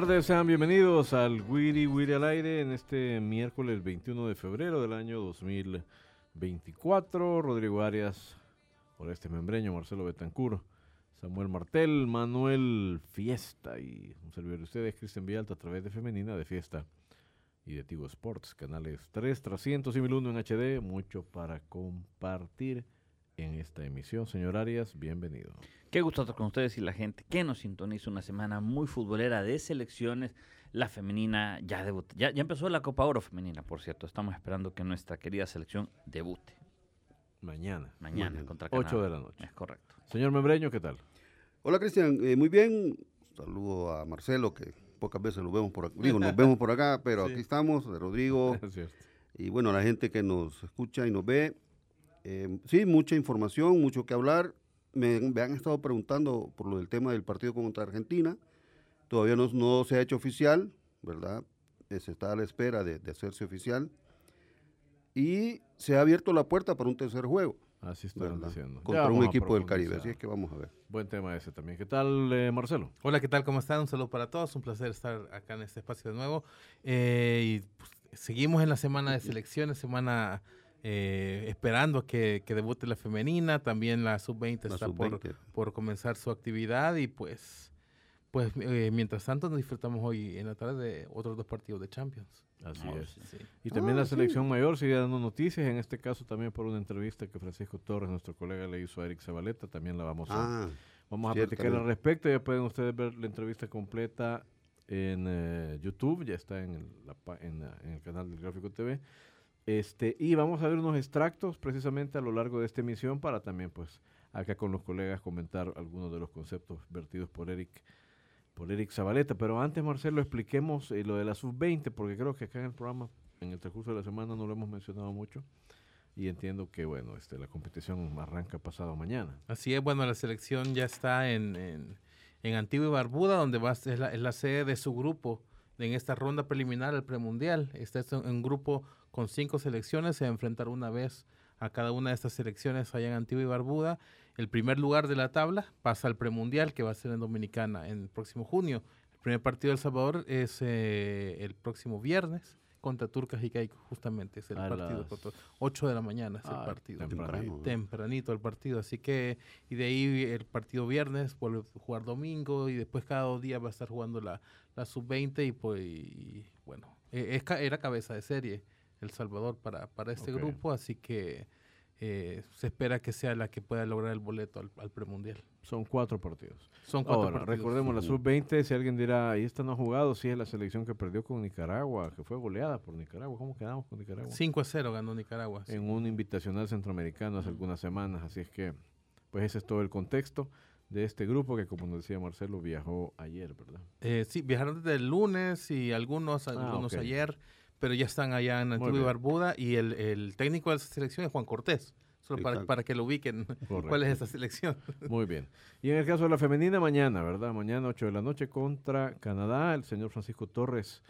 Tardes, sean bienvenidos al Wiri Wiri al aire en este miércoles 21 de febrero del año 2024. Rodrigo Arias, Oreste Membreño, Marcelo Betancur, Samuel Martel, Manuel Fiesta y un servidor de ustedes, Cristian Vialta, a través de Femenina de Fiesta y de Tigo Sports, canales 3, 300 y 1001 en HD. Mucho para compartir en esta emisión. Señor Arias, bienvenido. Qué gusto estar con ustedes y la gente que nos sintoniza una semana muy futbolera de selecciones. La femenina ya debutó. Ya, ya empezó la Copa Oro femenina, por cierto. Estamos esperando que nuestra querida selección debute Mañana, mañana contra Canadá. 8 de la noche. Es correcto. Señor Membreño, ¿qué tal? Hola Cristian, Eh, muy bien. Saludo a Marcelo, que pocas veces lo vemos por acá. Digo, nos vemos por acá, pero aquí estamos, de Rodrigo, Es cierto. y bueno, la gente que nos escucha y nos ve. Eh, sí, mucha información, mucho que hablar. Me, me han estado preguntando por lo del tema del partido contra Argentina. Todavía no, no se ha hecho oficial, ¿verdad? Eh, se está a la espera de, de hacerse oficial. Y se ha abierto la puerta para un tercer juego, Así están ¿verdad? diciendo. Contra un equipo del Caribe. Así es que vamos a ver. Buen tema ese también. ¿Qué tal, eh, Marcelo? Hola, ¿qué tal? ¿Cómo están? Un saludo para todos. Un placer estar acá en este espacio de nuevo. Eh, y pues, seguimos en la semana de selecciones, semana eh, esperando que, que debute la femenina. También la sub-20 La está por, sub-20. por comenzar su actividad. Y pues, pues eh, mientras tanto, nos disfrutamos hoy en la tarde de otros dos partidos de Champions. Así Oh, es. Sí. Y también Ah, la sí. selección mayor sigue dando noticias, en este caso también por una entrevista que Francisco Torres, nuestro colega, le hizo a Eric Zabaleta, también la vamos a, Ah, vamos a platicar al respecto, ya pueden ustedes ver la entrevista completa en eh, YouTube, ya está en el, la en, en el canal del Gráfico TV, este, y vamos a ver unos extractos precisamente a lo largo de esta emisión para también pues acá con los colegas comentar algunos de los conceptos vertidos por Eric por Eric Zabaleta. Pero antes, Marcelo, expliquemos eh, lo de la sub-20, porque creo que acá en el programa, en el transcurso de la semana, no lo hemos mencionado mucho. Y entiendo que, bueno, este, la competición arranca pasado mañana. Así es, bueno, la selección ya está en, en, Antigua y Barbuda, donde va ser la, es la sede de su grupo en esta ronda preliminar al premundial. Está en un grupo con cinco selecciones, se va a enfrentar una vez a cada una de estas selecciones allá en Antigua y Barbuda. El primer lugar de la tabla pasa al premundial, que va a ser en Dominicana en el próximo junio. El primer partido de El Salvador es eh, el próximo viernes contra Turcas y Caicos, justamente es el A partido. las- contra- 8 de la mañana es el Ah, partido. ¿no? tempranito el partido, así que y de ahí el partido viernes vuelve a jugar domingo y después cada dos días va a estar jugando la, la sub-20 y pues y, bueno, eh, es era cabeza de serie El Salvador para, para este Ok. grupo, así que eh, se espera que sea la que pueda lograr el boleto al, al premundial. Son cuatro partidos. Son cuatro Ahora, partidos. recordemos, la Ujú. sub-20, si alguien dirá, ahí esta no ha jugado, sí es la selección que perdió con Nicaragua, que fue goleada por Nicaragua. ¿Cómo quedamos con Nicaragua? 5 a 0 ganó Nicaragua. sí. en un invitacional centroamericano hace algunas semanas. Así es que, pues ese es todo el contexto de este grupo que, como nos decía Marcelo, viajó ayer, ¿verdad? Eh, sí, viajaron desde el lunes y algunos, Ah, algunos ok. ayer, pero ya están allá en Antigua y. Barbuda y el, el técnico de esa selección es Juan Cortés, solo para, para que lo ubiquen cuál es esa selección. Muy bien. Y en el caso de la femenina, mañana, ¿verdad? Mañana, 8 de la noche, contra Canadá. El señor Francisco Torres,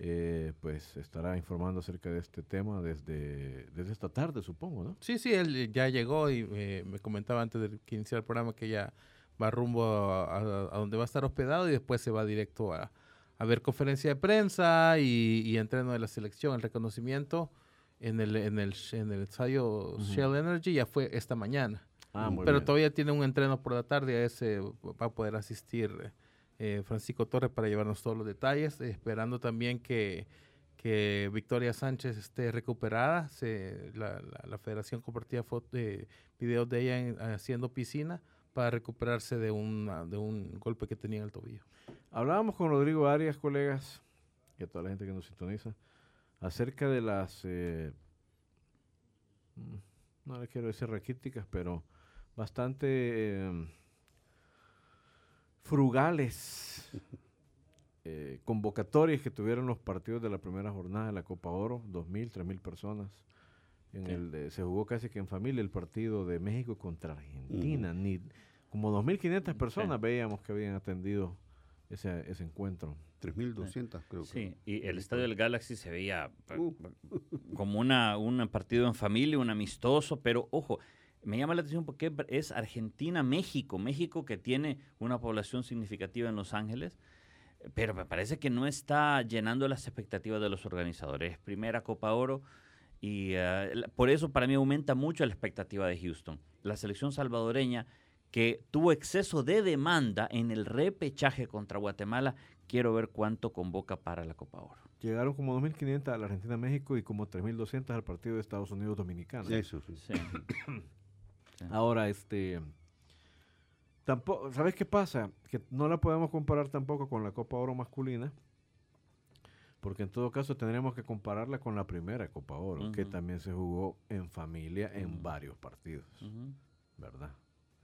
eh, pues, estará informando acerca de este tema desde, desde esta tarde, supongo, ¿no? Sí, sí, él ya llegó y eh, me comentaba antes de que iniciara el programa que ya va rumbo a, a- a donde va a estar hospedado y después se va directo a, a ver conferencia de prensa y, y entreno de la selección, el reconocimiento en el, en el, en el ensayo Shell Energy ya fue esta mañana. Ah, muy Pero bien. todavía tiene un entreno por la tarde, a ese va a poder asistir eh, Francisco Torres para llevarnos todos los detalles, esperando también que, que Victoria Sánchez esté recuperada. Se, la, la- la federación compartía foto- eh, videos de ella en- haciendo piscina para recuperarse de, una- de un golpe que tenía en el tobillo. Hablábamos con Rodrigo Arias, colegas, y a toda la gente que nos sintoniza, acerca de las, eh, no le quiero decir raquíticas, pero bastante eh, frugales eh, convocatorias que tuvieron los partidos de la primera jornada de la Copa Oro, 2.000, 3.000 personas. En Sí. el se jugó casi que en familia el partido de México contra Argentina. Ni, como 2.500 personas veíamos que habían atendido ese, ese encuentro. 3.200 creo que. Sí, y el estadio del Galaxy se veía eh, Uh. como una, un partido en familia, un amistoso, pero ojo, me llama la atención porque es Argentina-México, México que tiene una población significativa en Los Ángeles, pero me parece que no está llenando las expectativas de los organizadores. Es primera Copa Oro y eh, por eso para mí aumenta mucho la expectativa de Houston. La selección salvadoreña que tuvo exceso de demanda en el repechaje contra Guatemala, quiero ver cuánto convoca para la Copa Oro. Llegaron como 2.500 a la Argentina-México y como 3.200 al partido de Estados Unidos-Dominicana. Eso, sí. Sí. Ahora, este. Tampoco, ¿Sabes qué pasa? Que no la podemos comparar tampoco con la Copa Oro masculina, porque en todo caso tendremos que compararla con la primera Copa Oro, que también se jugó en familia en varios partidos. ¿verdad?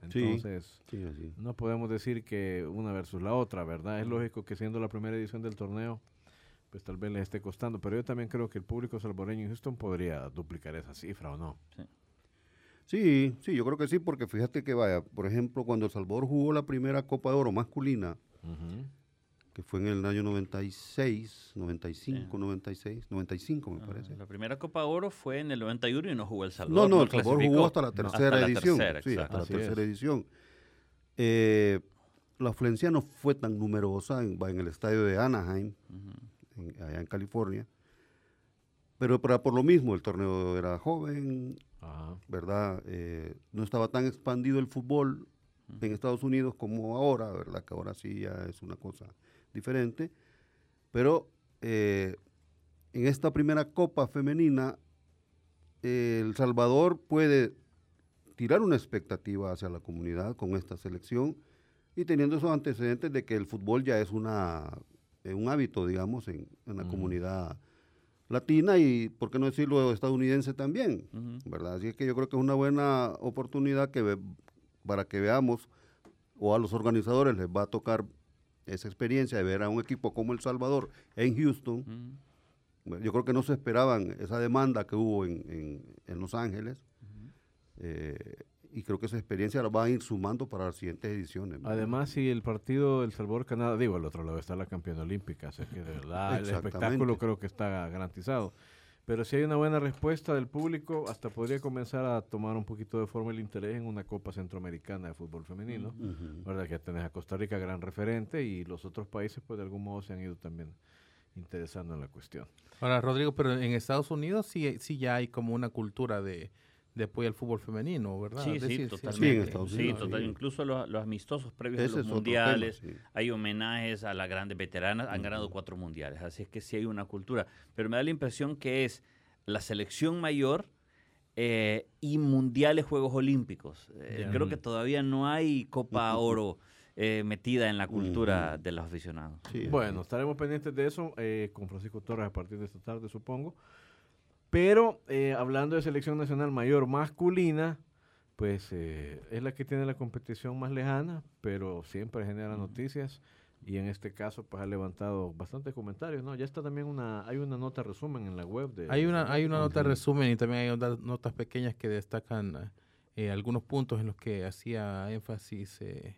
Sí. Entonces, Sí, no podemos decir que una versus la otra, ¿verdad? Es lógico que siendo la primera edición del torneo, pues tal vez les esté costando, pero yo también creo que el público salvadoreño en Houston podría duplicar esa cifra o no. Sí, sí, yo creo que sí, porque fíjate que vaya, por ejemplo, cuando El Salvador jugó la primera Copa de Oro masculina, Ujú. Que fue en el año 96, 95, Sí. 96, 95 me Ajá. parece. La primera Copa Oro fue en el 91 y no jugó El No, Salvador. no, El Salvador jugó hasta la No, tercera la edición. tercera, sí, hasta la tercera es. edición. Eh, la afluencia no fue tan numerosa en, el estadio de Anaheim, en- allá en California. Pero para, por lo mismo, el torneo era joven, Ajá. ¿verdad? Eh, no estaba tan expandido el fútbol en Estados Unidos como ahora, ¿verdad? Que ahora sí ya es una cosa diferente. Pero eh, en esta primera Copa Femenina, eh, El Salvador puede tirar una expectativa hacia la comunidad con esta selección y teniendo esos antecedentes de que el fútbol ya es una, eh, un hábito, digamos, en, en la comunidad latina y, ¿por qué no decirlo, estadounidense también? ¿verdad? Así es que yo creo que es una buena oportunidad que ve- para que veamos o a los organizadores les va a tocar esa experiencia de ver a un equipo como El Salvador en Houston. Bueno, Yo creo que no se esperaban esa demanda que hubo en, en- en Los Ángeles eh, y creo que esa experiencia la va a ir sumando para las siguientes ediciones. ¿no? Además, si el partido del Salvador-Canadá, digo, al otro lado está la campeona olímpica, así que de verdad el espectáculo creo que está garantizado. Pero si hay una buena respuesta del público, hasta podría comenzar a tomar un poquito de forma el interés en una Copa Centroamericana de fútbol femenino. ¿Verdad? Que tenés a Costa Rica gran referente y los otros países, pues de algún modo se han ido también interesando en la cuestión. Ahora, Rodrigo, pero en Estados Unidos sí, sí ya hay como una cultura de, de apoyo al fútbol femenino, ¿verdad? Sí, Es sí, totalmente. Sí, Sí, Unidos, total- sí. Incluso los, los amistosos previos Ese a los tema, mundiales, sí. hay homenajes a las grandes veteranas, han ganado cuatro mundiales, así es que sí hay una cultura. Pero me da la impresión que es la selección mayor eh, y mundiales Juegos Olímpicos. Eh. Creo que todavía no hay Copa Oro eh, metida en la cultura de los aficionados. Sí, Bueno, estaremos pendientes de eso eh, con Francisco Torres a partir de esta tarde, supongo. Pero eh, hablando de selección nacional mayor masculina, pues eh, es la que tiene la competición más lejana, pero siempre genera noticias. Y en este caso pues ha levantado bastantes comentarios, ¿no? Ya está también una, hay una nota resumen en la web de... Hay una, hay una nota resumen y también hay otras notas pequeñas que destacan eh, algunos puntos en los que hacía énfasis eh,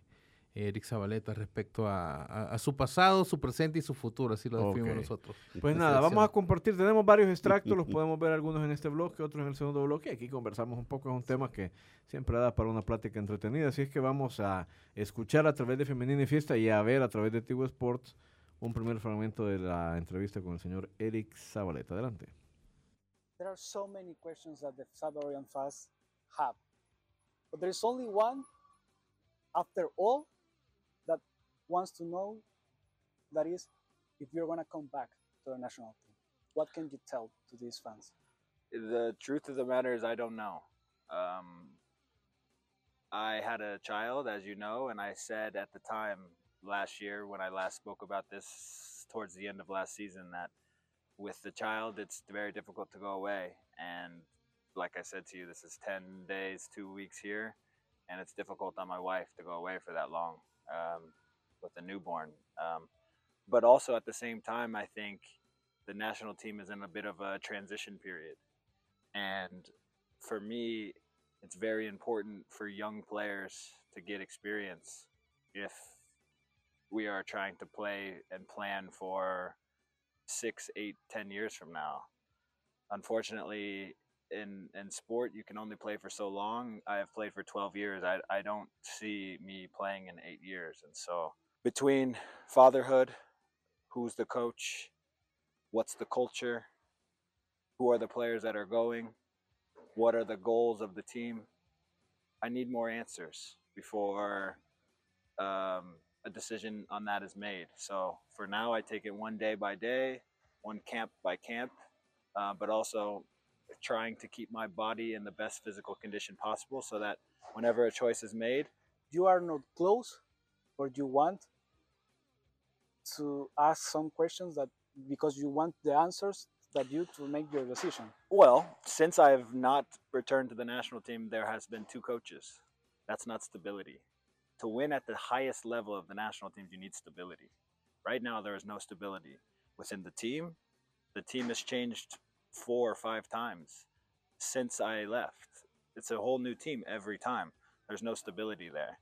Eric Zabaleta respecto a, a- a su pasado, su presente y su futuro, así lo definimos nosotros. Pues nada, vamos a compartir, tenemos varios extractos, los podemos ver algunos en este bloque, otros en el segundo bloque. Aquí conversamos un poco, es un tema que siempre da para una plática entretenida, así es que vamos a escuchar a través de Femenina y Fiesta y a ver a través de Tigo Sports un primer fragmento de la entrevista con el señor Eric Zabaleta. Adelante. there are so many questions that the Salvadorian fans have. But there's only one, after all, wants to know That is, if you're gonna come back to the national team, what can you tell to these fans? The truth of the matter is, I don't know. Um, I had a child, as you know, and I said at the time last year when I last spoke about this towards the end of last season that with the child, it's very difficult to go away. And like I said to you, this is 10 days, two weeks here, and it's difficult on my wife to go away for that long um, with a newborn. Um, but also at the same time, I think the national team is in a bit of a transition period. And for me, it's very important for young players to get experience if we are trying to play and plan for six, eight, ten years from now. Unfortunately, in in sport, you can only play for so long. I have played for 12 years. I, I don't see me playing in eight years. And so, between fatherhood, who's the coach, what's the culture, who are the players that are going, what are the goals of the team, I need more answers before um, a decision on that is made. So for now, I take it one day by day, one camp by camp, uh, but also trying to keep my body in the best physical condition possible so that whenever a choice is made, You are not close, or you want to ask some questions that because you want the answers that you to make your decision. well, since I've not returned to the national team, there has been two coaches. That's not stability. To win at the highest level of the national teams, you need stability. Right now, there is no stability within the team. The team has changed four or five times since I left. It's a whole new team every time. There's no stability there.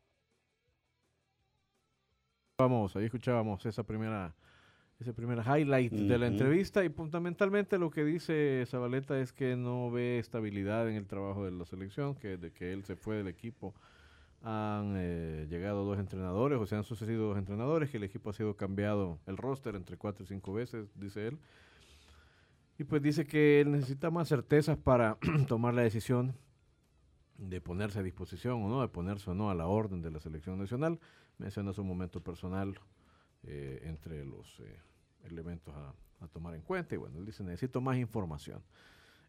Vamos, ahí escuchábamos esa primera, ese primer highlight de la entrevista y fundamentalmente lo que dice Zabaleta es que no ve estabilidad en el trabajo de la selección, que desde que él se fue del equipo han eh, llegado dos entrenadores, o se han sucedido dos entrenadores, que el equipo ha sido cambiado el roster entre cuatro y cinco veces, dice él. Y pues dice que él necesita más certezas para tomar la decisión de ponerse a disposición o no, de ponerse o no a la orden de la selección nacional. Menciona su momento personal eh, entre los eh, elementos a, a tomar en cuenta. Y bueno, él dice, necesito más información.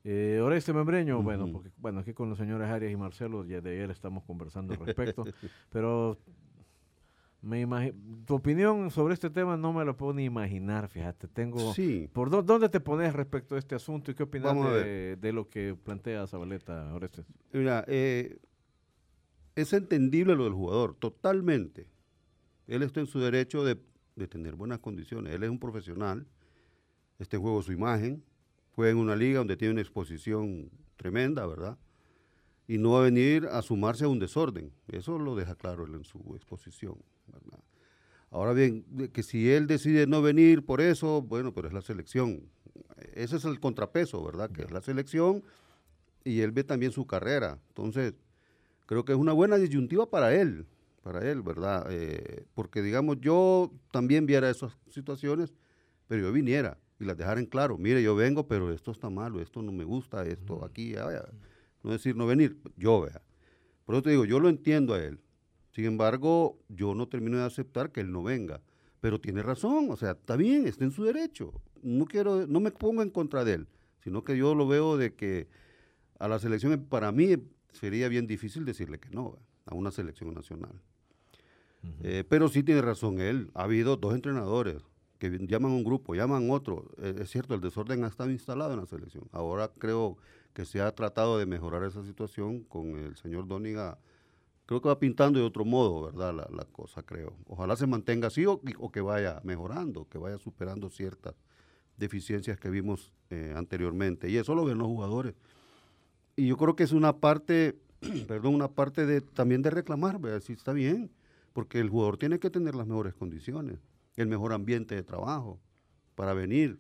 Eh, Oreste Membreño, bueno, Ujú. porque bueno, aquí con los señores Arias y Marcelo ya de ayer estamos conversando al respecto, pero me tu opinión sobre este tema no me lo puedo ni imaginar, fíjate, tengo... Sí, ¿Por dó- dónde te pones respecto a este asunto y qué opinas de, de lo que plantea Zabaleta Orestes? mira, eh, es entendible lo del jugador, totalmente. Él está en su derecho de, de tener buenas condiciones. Él es un profesional, está en juego su imagen, juega en una liga donde tiene una exposición tremenda, ¿verdad? Y no va a venir a sumarse a un desorden. Eso lo deja claro él en su exposición, ¿verdad? Ahora bien, que si él decide no venir por eso, bueno, pero es la selección. Ese es el contrapeso, ¿verdad? Que es la selección y él ve también su carrera. Entonces, creo que es una buena disyuntiva para él, para él, ¿verdad? Eh, porque, digamos, yo también viera esas situaciones, pero yo viniera y las dejara en claro. Mire, yo vengo, pero esto está malo, esto no me gusta, esto aquí, ya. no decir no venir, yo vea. Por eso te digo, yo lo entiendo a él. Sin embargo, yo no termino de aceptar que él no venga. Pero tiene razón, o sea, está bien, está en su derecho. No quiero, no me pongo en contra de él, sino que yo lo veo de que a la selección, para mí sería bien difícil decirle que no, a una selección nacional. Eh, pero sí tiene razón él. Ha habido dos entrenadores que llaman a un grupo, llaman otro. Eh, es cierto, el desorden ha estado instalado en la selección. Ahora creo que se ha tratado de mejorar esa situación con el señor Dóniga. Creo que va pintando de otro modo, ¿verdad? La, la cosa, creo. Ojalá se mantenga así o, o que vaya mejorando, que vaya superando ciertas deficiencias que vimos eh, anteriormente. Y eso lo ven los jugadores. Y yo creo que es una parte, perdón, una parte de también de reclamar, ¿verdad? Si está bien, porque el jugador tiene que tener las mejores condiciones, el mejor ambiente de trabajo para venir,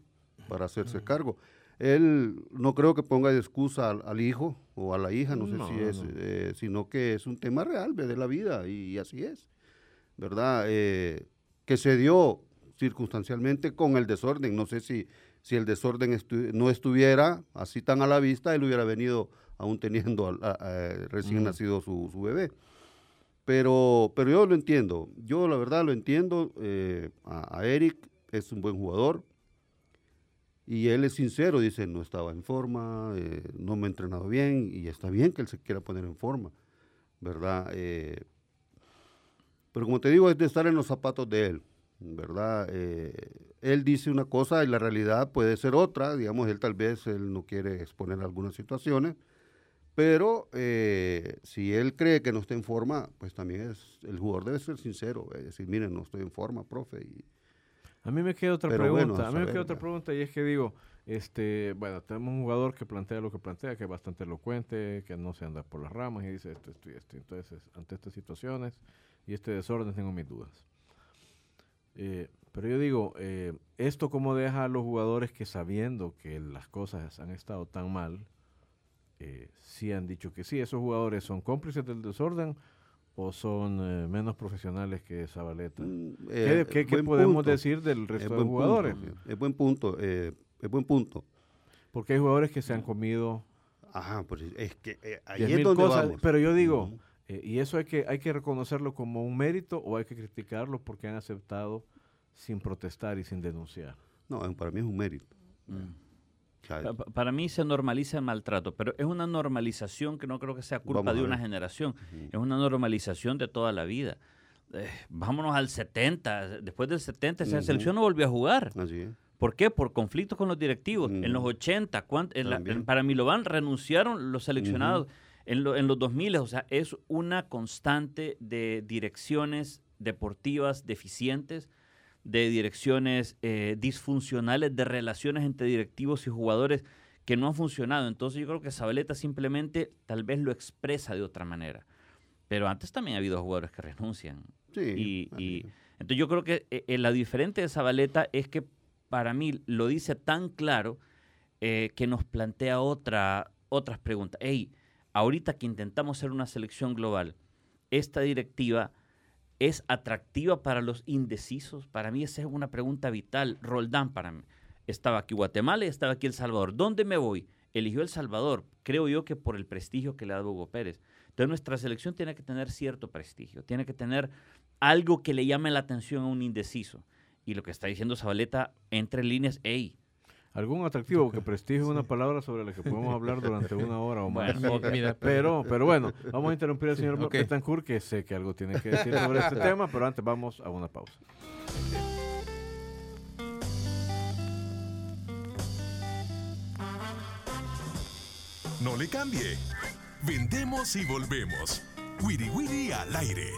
para hacerse cargo. Él no creo que ponga de excusa al, al hijo o a la hija, no sé si es, no. eh, sino que es un tema real de la vida y, así es, ¿verdad? Eh, que se dio circunstancialmente con el desorden. No sé si, si el desorden estu- no estuviera así tan a la vista, él hubiera venido aún teniendo al- a- a- recién nacido su, su bebé. Pero, pero yo lo entiendo. Yo la verdad lo entiendo. eh, a Eric es un buen jugador. Y él es sincero, dice, no estaba en forma, eh, no me he entrenado bien. Y está bien que él se quiera poner en forma, ¿verdad? Eh, pero como te digo, es de estar en los zapatos de él, ¿verdad? Eh, él dice una cosa y la realidad puede ser otra. Digamos, él tal vez él no quiere exponer algunas situaciones. Pero eh, si él cree que no está en forma, pues también es, el jugador debe ser sincero, decir, miren, no estoy en forma, profe. Y, A mí me queda otra Pero bueno, pregunta. a a mí me queda otra pregunta y es que digo, este, bueno, tenemos un jugador que plantea lo que plantea, que es bastante elocuente, que no se anda por las ramas y dice esto, esto y esto. Entonces, ante estas situaciones y este desorden tengo mis dudas. Eh, pero yo digo, eh, ¿esto cómo deja a los jugadores que sabiendo que las cosas han estado tan mal, eh, sí han dicho que sí, esos jugadores son cómplices del desorden o son eh, menos profesionales que Zabaleta? mm, ¿Qué, eh, qué- qué podemos punto, decir del es resto de jugadores? punto, es buen punto, eh, es buen punto. Porque hay jugadores que se han comido Ajá, pues es que eh, ahí es donde cosas, vamos. pero yo digo, eh, y eso hay que, hay que reconocerlo como un mérito o hay que criticarlo porque han aceptado sin protestar y sin denunciar. No, eh, para mí es un mérito. Mm. Para mí se normaliza el maltrato, pero es una normalización que no creo que sea culpa Vamos de una generación, es una normalización de toda la vida. Eh, vámonos al 70, después del 70 esa Ujú. selección no volvió a jugar. así es. ¿Por qué? Por conflictos con los directivos. En los Ujú. 80, ¿cuán- en la- en- para Milovan renunciaron los seleccionados. En, lo- en los 2000, o sea, es una constante de direcciones deportivas deficientes, de direcciones eh, disfuncionales, de relaciones entre directivos y jugadores que no han funcionado. Entonces yo creo que Zabaleta simplemente tal vez lo expresa de otra manera. Pero antes también ha habido jugadores que renuncian. Sí, Y, entonces yo creo que eh, eh, la diferente de Zabaleta es que para mí lo dice tan claro eh, que nos plantea otra, otras preguntas. Hey, ahorita que intentamos hacer una selección global, esta directiva es atractiva para los indecisos. Para mí esa es una pregunta vital. Roldán para mí. Estaba aquí Guatemala y estaba aquí El Salvador. ¿Dónde me voy? Eligió El Salvador. Creo yo que por el prestigio que le ha Hugo Pérez. Entonces nuestra selección tiene que tener cierto prestigio, tiene que tener algo que le llame la atención a un indeciso. Y lo que está diciendo Zabaleta entre líneas, hey, Algún atractivo, porque prestigio es una palabra sobre la que podemos hablar durante una hora o más. Bueno, ok. Mira, pero, pero bueno, vamos a interrumpir al señor ok. Betancourt, que sé que algo tiene que decir sobre este tema, pero antes vamos a una pausa. No le cambie. Vendemos y volvemos. Wiri Wiri al aire.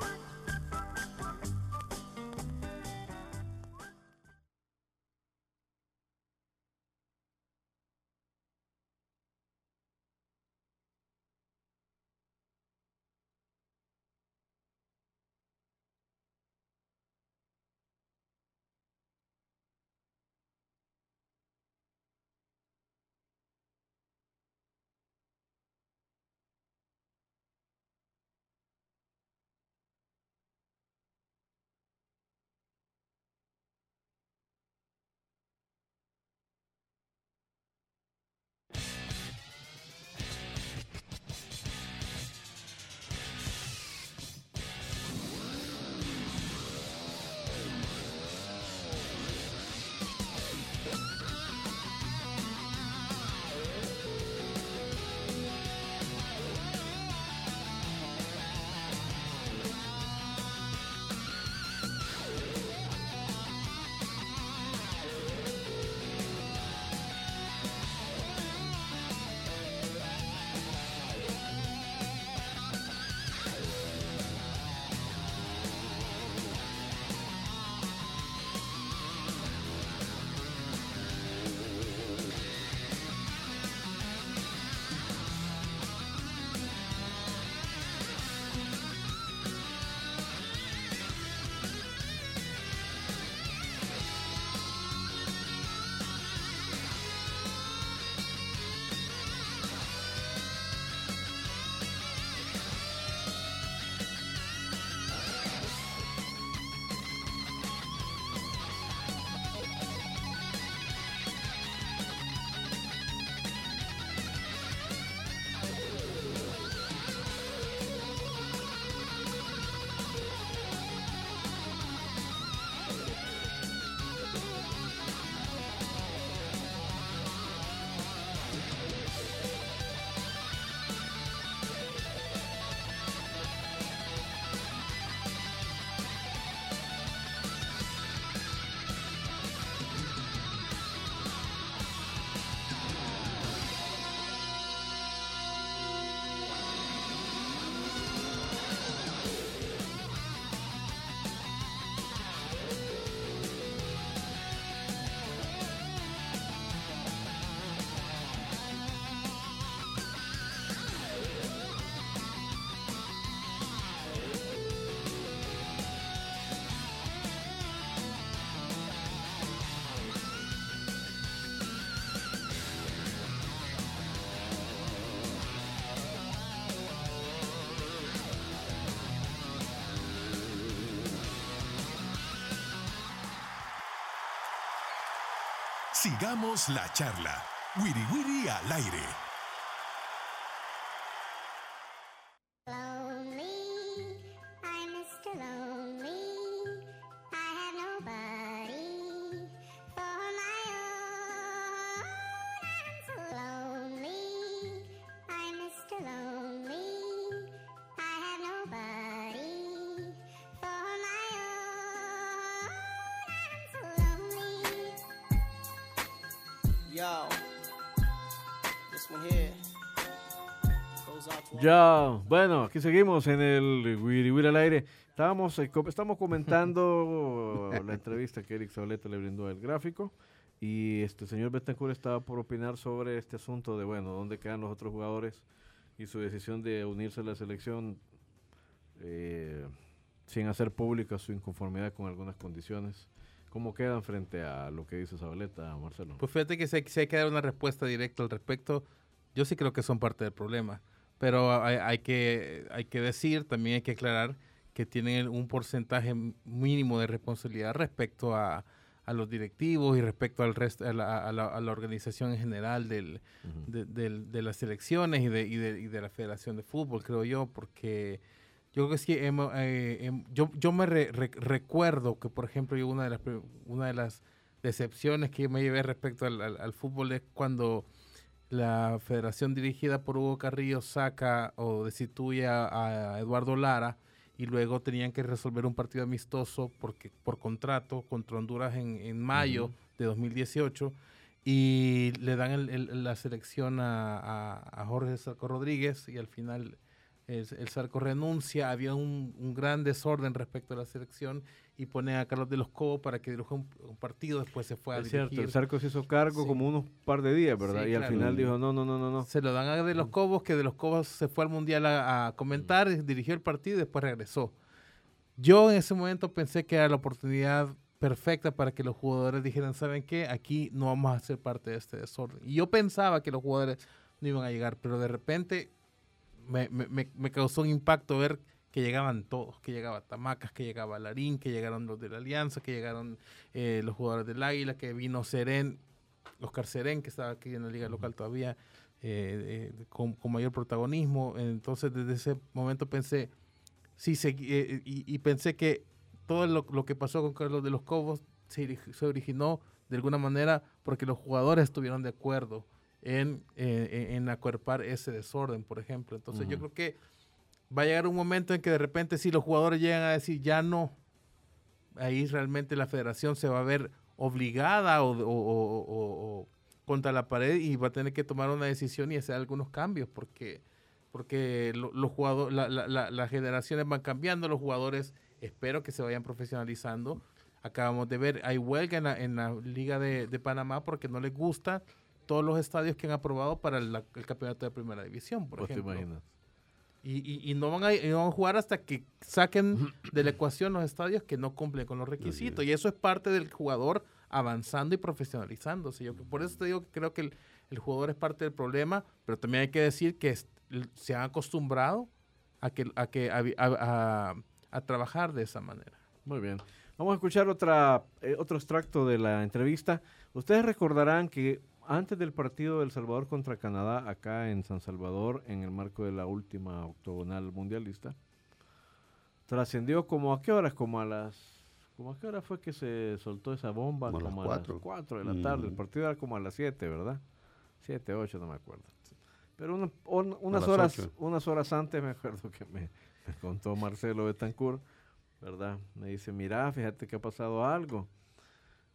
Sigamos la charla. Wiri Wiri al aire. Ya, bueno, aquí seguimos en el Wiri Wiri al aire. Estábamos, eh, estamos comentando la entrevista que Eric Zabaleta le brindó al gráfico y este señor Betancourt estaba por opinar sobre este asunto de, bueno, dónde quedan los otros jugadores y su decisión de unirse a la selección eh, sin hacer pública su inconformidad con algunas condiciones. ¿Cómo quedan frente a lo que dice Zabaleta, Marcelo? Pues fíjate que si hay, si hay que dar una respuesta directa al respecto, yo sí creo que son parte del problema. Pero hay, hay que, hay que decir, también hay que aclarar que tienen un porcentaje mínimo de responsabilidad respecto a, a los directivos y respecto al resto, a la, a la- a la organización en general del, de, del- de las selecciones y de, y, de, y de la Federación de Fútbol, creo yo, porque yo creo que sí, hemos, eh, em- yo, yo me re- re- recuerdo que, por ejemplo, yo una de las, una de las decepciones que yo me llevé respecto al, al- al fútbol es cuando la federación dirigida por Hugo Carrillo saca o destituye a, a Eduardo Lara y luego tenían que resolver un partido amistoso porque por contrato contra Honduras en, en mayo de 2018 y le dan el- el- la selección a, a- a Jorge Sarco Rodríguez y al final el, el Sarco renuncia, había un, un gran desorden respecto a la selección y pone a Carlos de los Cobos para que dirija un, un partido, después se fue a Es cierto, dirigir. el Zarco se hizo cargo Sí. como unos par de días, ¿verdad? Sí, y al final dijo, no, no, no, no, no. Se lo dan a De los Cobos, que De los Cobos se fue al Mundial a, a comentar, dirigió el partido y después regresó. Yo en ese momento pensé que era la oportunidad perfecta para que los jugadores dijeran, ¿saben qué? Aquí no vamos a ser parte de este desorden. Y yo pensaba que los jugadores no iban a llegar, pero de repente me, me- me- me causó un impacto ver que llegaban todos, que llegaba Tamacas, que llegaba Larín, que llegaron los de la Alianza, que llegaron eh, los jugadores del Águila, que vino Serén, Oscar Serén, que estaba aquí en la liga local todavía, eh, eh, con, con mayor protagonismo. Entonces, desde ese momento pensé, sí, segui- eh, y, y pensé que todo lo, lo que pasó con Carlos de los Cobos se, ori- se originó de alguna manera porque los jugadores estuvieron de acuerdo en, eh, en, en acuerpar ese desorden, por ejemplo. Entonces, yo creo que va a llegar un momento en que de repente si los jugadores llegan a decir ya no, ahí realmente la federación se va a ver obligada o, o- o- o- o contra la pared y va a tener que tomar una decisión y hacer algunos cambios porque porque lo- los jugadores la- la- la- las generaciones van cambiando los jugadores espero que se vayan profesionalizando acabamos de ver hay huelga en la, en la liga de, de Panamá porque no les gusta todos los estadios que han aprobado para la- el campeonato de primera división por te ejemplo imaginas. Y, y- y no, van a, y no van a jugar hasta que saquen de la ecuación los estadios que no cumplen con los requisitos. Y eso es parte del jugador avanzando y profesionalizándose. Yo, por eso te digo que creo que el, el jugador es parte del problema, pero también hay que decir que se han acostumbrado a, que, a, que, a, a- a- a trabajar de esa manera. Muy bien. Vamos a escuchar otra, eh, otro extracto de la entrevista. Ustedes recordarán que antes del partido del Salvador contra Canadá, acá en San Salvador, en el marco de la última octogonal mundialista, trascendió como a qué horas, como a las... ¿Cómo a qué hora fue que se soltó esa bomba? Como a las Como cuatro. 4 de la tarde. El Mm. partido era como a las 7, ¿verdad? 7, 8, no me acuerdo. Pero una- un- unas, horas, ocho. unas horas antes me acuerdo que me, me contó Marcelo Betancourt, ¿verdad? Me dice, mira, fíjate que ha pasado algo.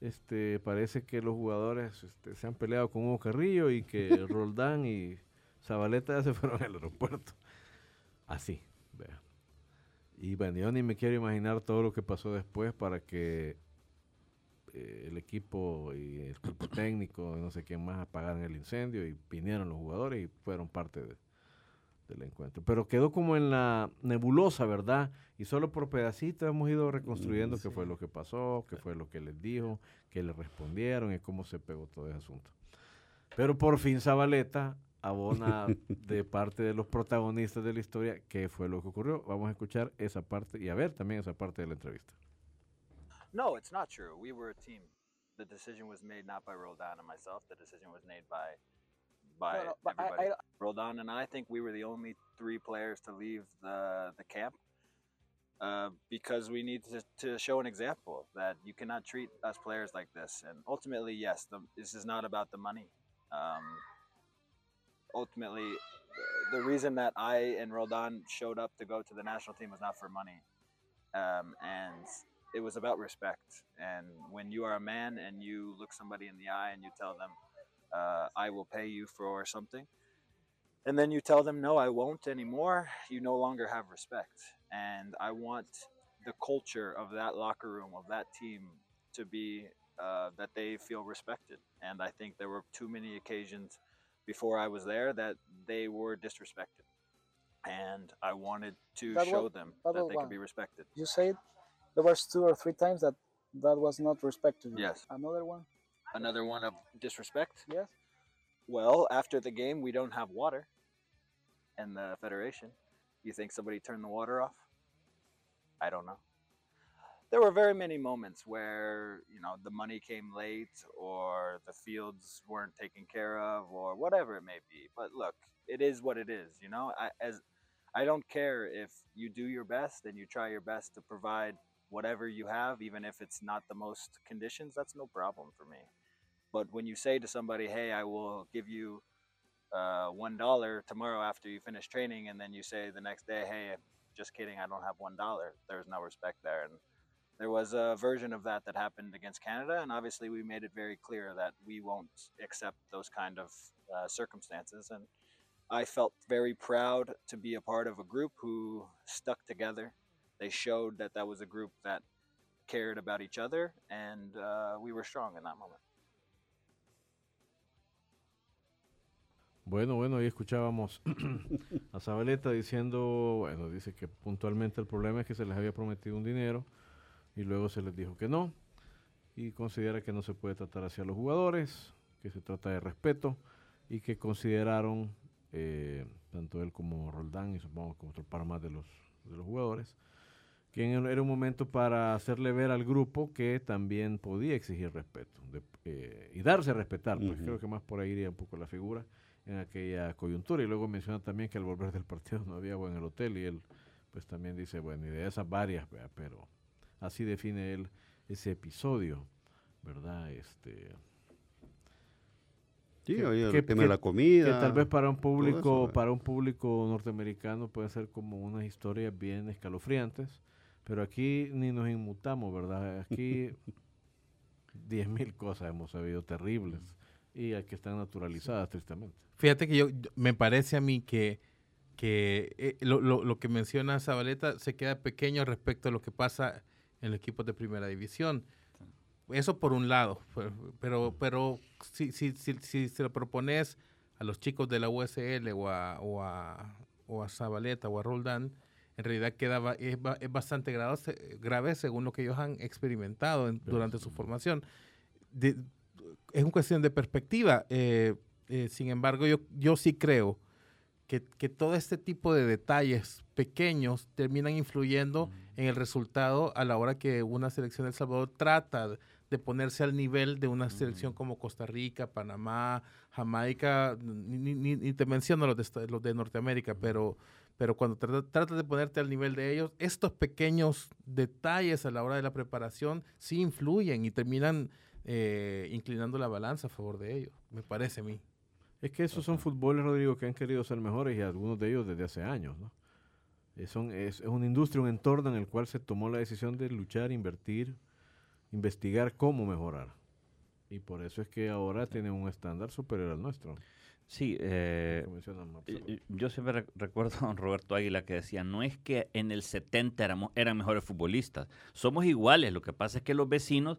Este, parece que los jugadores este, se han peleado con Hugo Carrillo y que Roldán y Zabaleta ya se fueron al aeropuerto. Así, vea. Y bueno, yo ni me quiero imaginar todo lo que pasó después para que eh, el equipo y el cuerpo técnico y no sé quién más apagaran el incendio y vinieron los jugadores y fueron parte de- del encuentro. Pero quedó como en la nebulosa, ¿verdad? Y solo por pedacitos hemos ido reconstruyendo qué fue lo que pasó, qué fue lo que les dijo, qué le respondieron y cómo se pegó todo ese asunto. Pero por fin Zabaleta abona de parte de los protagonistas de la historia qué fue lo que ocurrió. Vamos a escuchar esa parte y a ver también esa parte de la entrevista. No, it's not true. We were a team. the decision was made not by Roldan and myself. The decision was made by by No, no, I- everybody. I- Roldan and I think we were the only three players to leave the the camp uh, because we need to, to show an example that you cannot treat us players like this. And ultimately, yes, the, this is not about the money. Um, ultimately, the reason that I and Roldan showed up to go to the national team was not for money, um, and it was about respect. And when you are a man and you look somebody in the eye and you tell them, uh, "I will pay you for something," and then you tell them, "No, I won't anymore," you no longer have respect. And I want the culture of that locker room of that team to be uh, that they feel respected. And I think there were too many occasions before I was there that they were disrespected. And I wanted to That show was- them that that they one. could be respected. You said there was two or three times that that was not respected. Yes. Another one? Another one of disrespect. Yes. Well, after the game, we don't have water and the federation. You think somebody turned the water off? I don't know. There were very many moments where you know the money came late, or the fields weren't taken care of, or whatever it may be. But look, it is what it is. You know, I, as I don't care if you do your best and you try your best to provide whatever you have, even if it's not the most conditions. That's no problem for me. But when you say to somebody, "Hey, I will give you uh, one dollar tomorrow after you finish training," and then you say the next day, "Hey, just kidding, I don't have one dollar," there's no respect there. And there was a version of that that happened against Canada, and obviously we made it very clear that we won't accept those kind of uh, circumstances. And I felt very proud to be a part of a group who stuck together. They showed that that was a group that cared about each other, and uh, we were strong in that moment. Bueno, bueno, ahí escuchábamos a Zabaleta diciendo, bueno, dice que puntualmente el problema es que se les había prometido un dinero y luego se les dijo que no y considera que no se puede tratar hacia los jugadores, que se trata de respeto y que consideraron, eh, tanto él como Roldán y supongo que otro par más de los, de los jugadores, que era un momento para hacerle ver al grupo que también podía exigir respeto de- eh, y darse a respetar, pues Ujú. creo que más por ahí iría un poco la figura en aquella coyuntura y luego menciona también que al volver del partido no había agua en el hotel y él pues también dice, bueno, y de esas varias, ¿verdad? pero así define él ese episodio, ¿verdad? Este, Sí, que- oye, el que- tema que- de la comida. que tal vez para un público para un público norteamericano puede ser como unas historias bien escalofriantes pero aquí ni nos inmutamos verdad aquí diez mil cosas hemos sabido terribles y aquí están naturalizadas tristemente Fíjate que yo, me parece a mí que, que eh, lo, lo- lo que menciona Zabaleta se queda pequeño respecto a lo que pasa en los equipos de primera división. Eso por un lado, pe- pero, pero si, si, si, si se lo propones a los chicos de la USL o a, o a, o a Zabaleta o a Roldán, en realidad queda, es, es bastante grave, grave según lo que ellos han experimentado en- durante su formación. De- es una cuestión de perspectiva. eh, eh, sin embargo, yo, yo sí creo que, que todo este tipo de detalles pequeños terminan influyendo en el resultado a la hora que una selección de El Salvador trata de ponerse al nivel de una selección como Costa Rica, Panamá, Jamaica, ni, ni- ni- te menciono los de, los de Norteamérica, pero, pero cuando trata- tratas de ponerte al nivel de ellos, estos pequeños detalles a la hora de la preparación sí influyen y terminan eh, inclinando la balanza a favor de ellos, me parece a mí. es que esos son fútboles Rodrigo que han querido ser mejores y algunos de ellos desde hace años ¿no? Eh, son- es, es una industria un entorno en el cual se tomó la decisión de luchar invertir investigar cómo mejorar. Y por eso es que ahora tienen un estándar superior al nuestro. Sí, eh, yo siempre rec- recuerdo a don Roberto Águila que decía, no es que en el 70 éramos, eran mejores futbolistas, somos iguales, lo que pasa es que los vecinos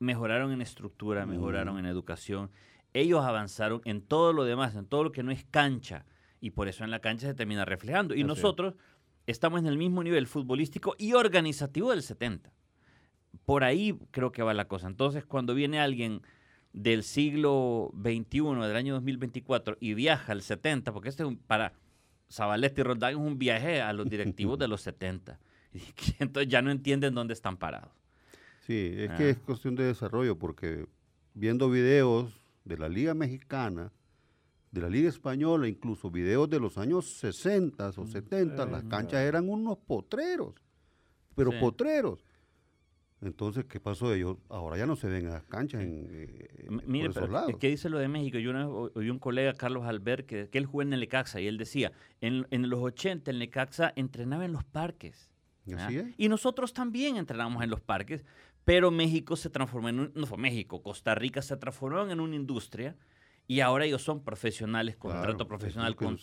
mejoraron en estructura, mejoraron en educación, ellos avanzaron en todo lo demás, en todo lo que no es cancha, y por eso en la cancha se termina reflejando. Y Así es. nosotros estamos en el mismo nivel futbolístico y organizativo del 70. Por ahí creo que va la cosa. Entonces, cuando viene alguien del siglo XXI, del año 2024, y viaja al 70, porque este es un, para Zabaleta y Roldán es un viaje a los directivos de los 70. Y que entonces ya no entienden dónde están parados. Sí, es Ah. que es cuestión de desarrollo, porque viendo videos de la Liga Mexicana, de la Liga Española, incluso videos de los años 60 o 70, las canchas eran unos potreros, pero Sí. potreros. Entonces, ¿qué pasó? Ellos ahora ya no se ven en las canchas en, eh, M- por esos pero lados. ¿qué dice lo de México? Yo una vez oí un colega, Carlos Albert, que, que él jugó en el Necaxa y él decía, en, en los 80 el Necaxa entrenaba en los parques. es. Y nosotros también entrenamos en los parques, pero México se transformó en un, no fue México, Costa Rica se transformó en una industria y ahora ellos son profesionales, Claro, contrato es profesional con,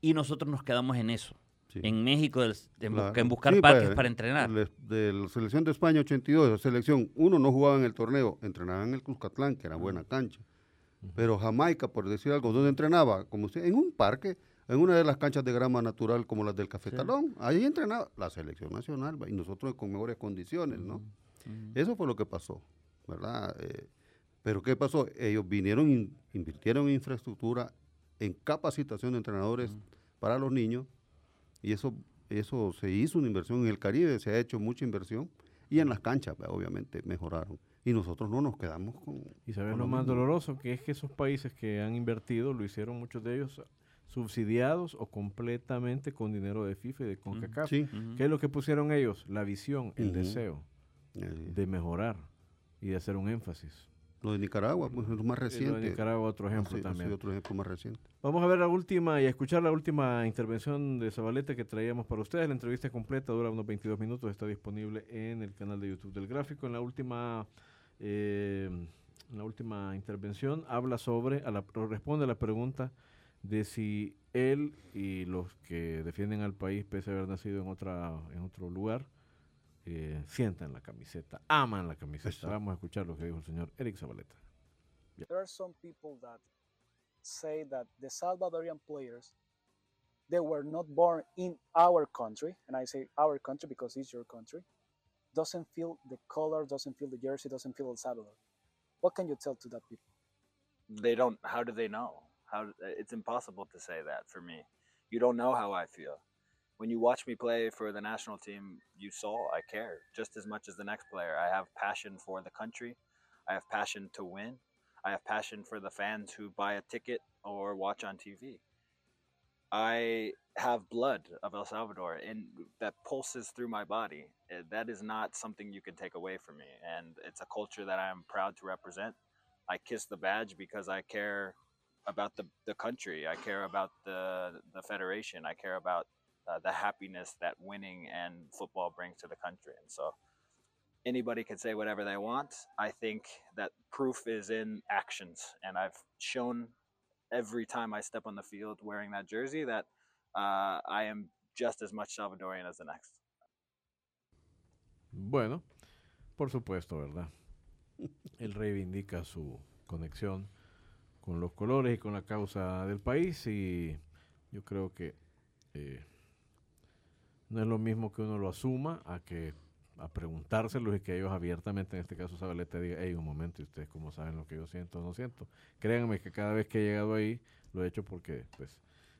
y nosotros nos quedamos en eso. Sí. En México, del- en, busca- Claro. en buscar Sí, parques para entrenar. De la selección de España 82, la selección, uno no jugaba en el torneo, entrenaba en el Cuscatlán, que era buena cancha. Pero Jamaica, por decir algo, ¿dónde entrenaba? Como usted, en un parque, en una de las canchas de grama natural como las del Cafetalón. Ahí entrenaba la selección nacional y nosotros con mejores condiciones, ¿no? Eso fue lo que pasó, ¿verdad? Eh, pero ¿qué pasó? Ellos vinieron, in- invirtieron en infraestructura, en capacitación de entrenadores para los niños, y eso, eso se hizo una inversión en el Caribe, se ha hecho mucha inversión, y en las canchas, pues, obviamente, mejoraron. Y nosotros no nos quedamos con... Y sabes con lo lo más mismo. doloroso, que es que esos países que han invertido, lo hicieron muchos de ellos subsidiados o completamente con dinero de FIFA y de CONCACAF. Sí. ¿Qué es lo que pusieron ellos? La visión, el deseo de mejorar y de hacer un énfasis. Lo de Nicaragua, pues es lo más Y lo de reciente. Nicaragua, otro ejemplo Sí, ha también. sido otro ejemplo más reciente. Vamos a ver la última y a escuchar la última intervención de Zabaleta que traíamos para ustedes. La entrevista completa dura unos 22 minutos, está disponible en el canal de YouTube del Gráfico. En la última, eh, en la última intervención habla sobre, a la, responde a la pregunta de si él y los que defienden al país pese a haber nacido en otra en otro lugar eh, sientan la camiseta, aman la camiseta. Eso. Vamos a escuchar lo que dijo el señor Eric Zabaleta. There are some people that say that the Salvadorian players they were not born in our country, and I say our country because it's your country, doesn't feel the color, doesn't feel the jersey, doesn't feel El Salvador. What can you tell to that people? they don't how do they know how it's impossible to say that for me you don't know how i feel when you watch me play for the national team you saw i care just as much as the next player. I have passion for the country. I have passion to win. I have passion for the fans who buy a ticket or watch on tv i have blood of el salvador and that pulses through my body. Uh, that is not something you can take away from me and it's a culture that i am proud to represent. I kiss the badge because I care about the, the country. I care about the the federation. I care about uh, the happiness that winning and football brings to the country. And so anybody can say whatever they want. I think that proof is in actions, and I've shown every time I step on the field wearing that jersey that uh, I am just as much Salvadorian as the next. Bueno, por supuesto, ¿verdad? Él reivindica su conexión con los colores y con la causa del país y yo creo que eh, no es lo mismo que uno lo asuma a que a preguntárselo y que ellos abiertamente, en este caso Zabaleta, diga, hey, un momento, ¿y ustedes cómo saben lo que yo siento o no siento? Créanme que cada vez que he llegado ahí, lo he hecho porque, pues,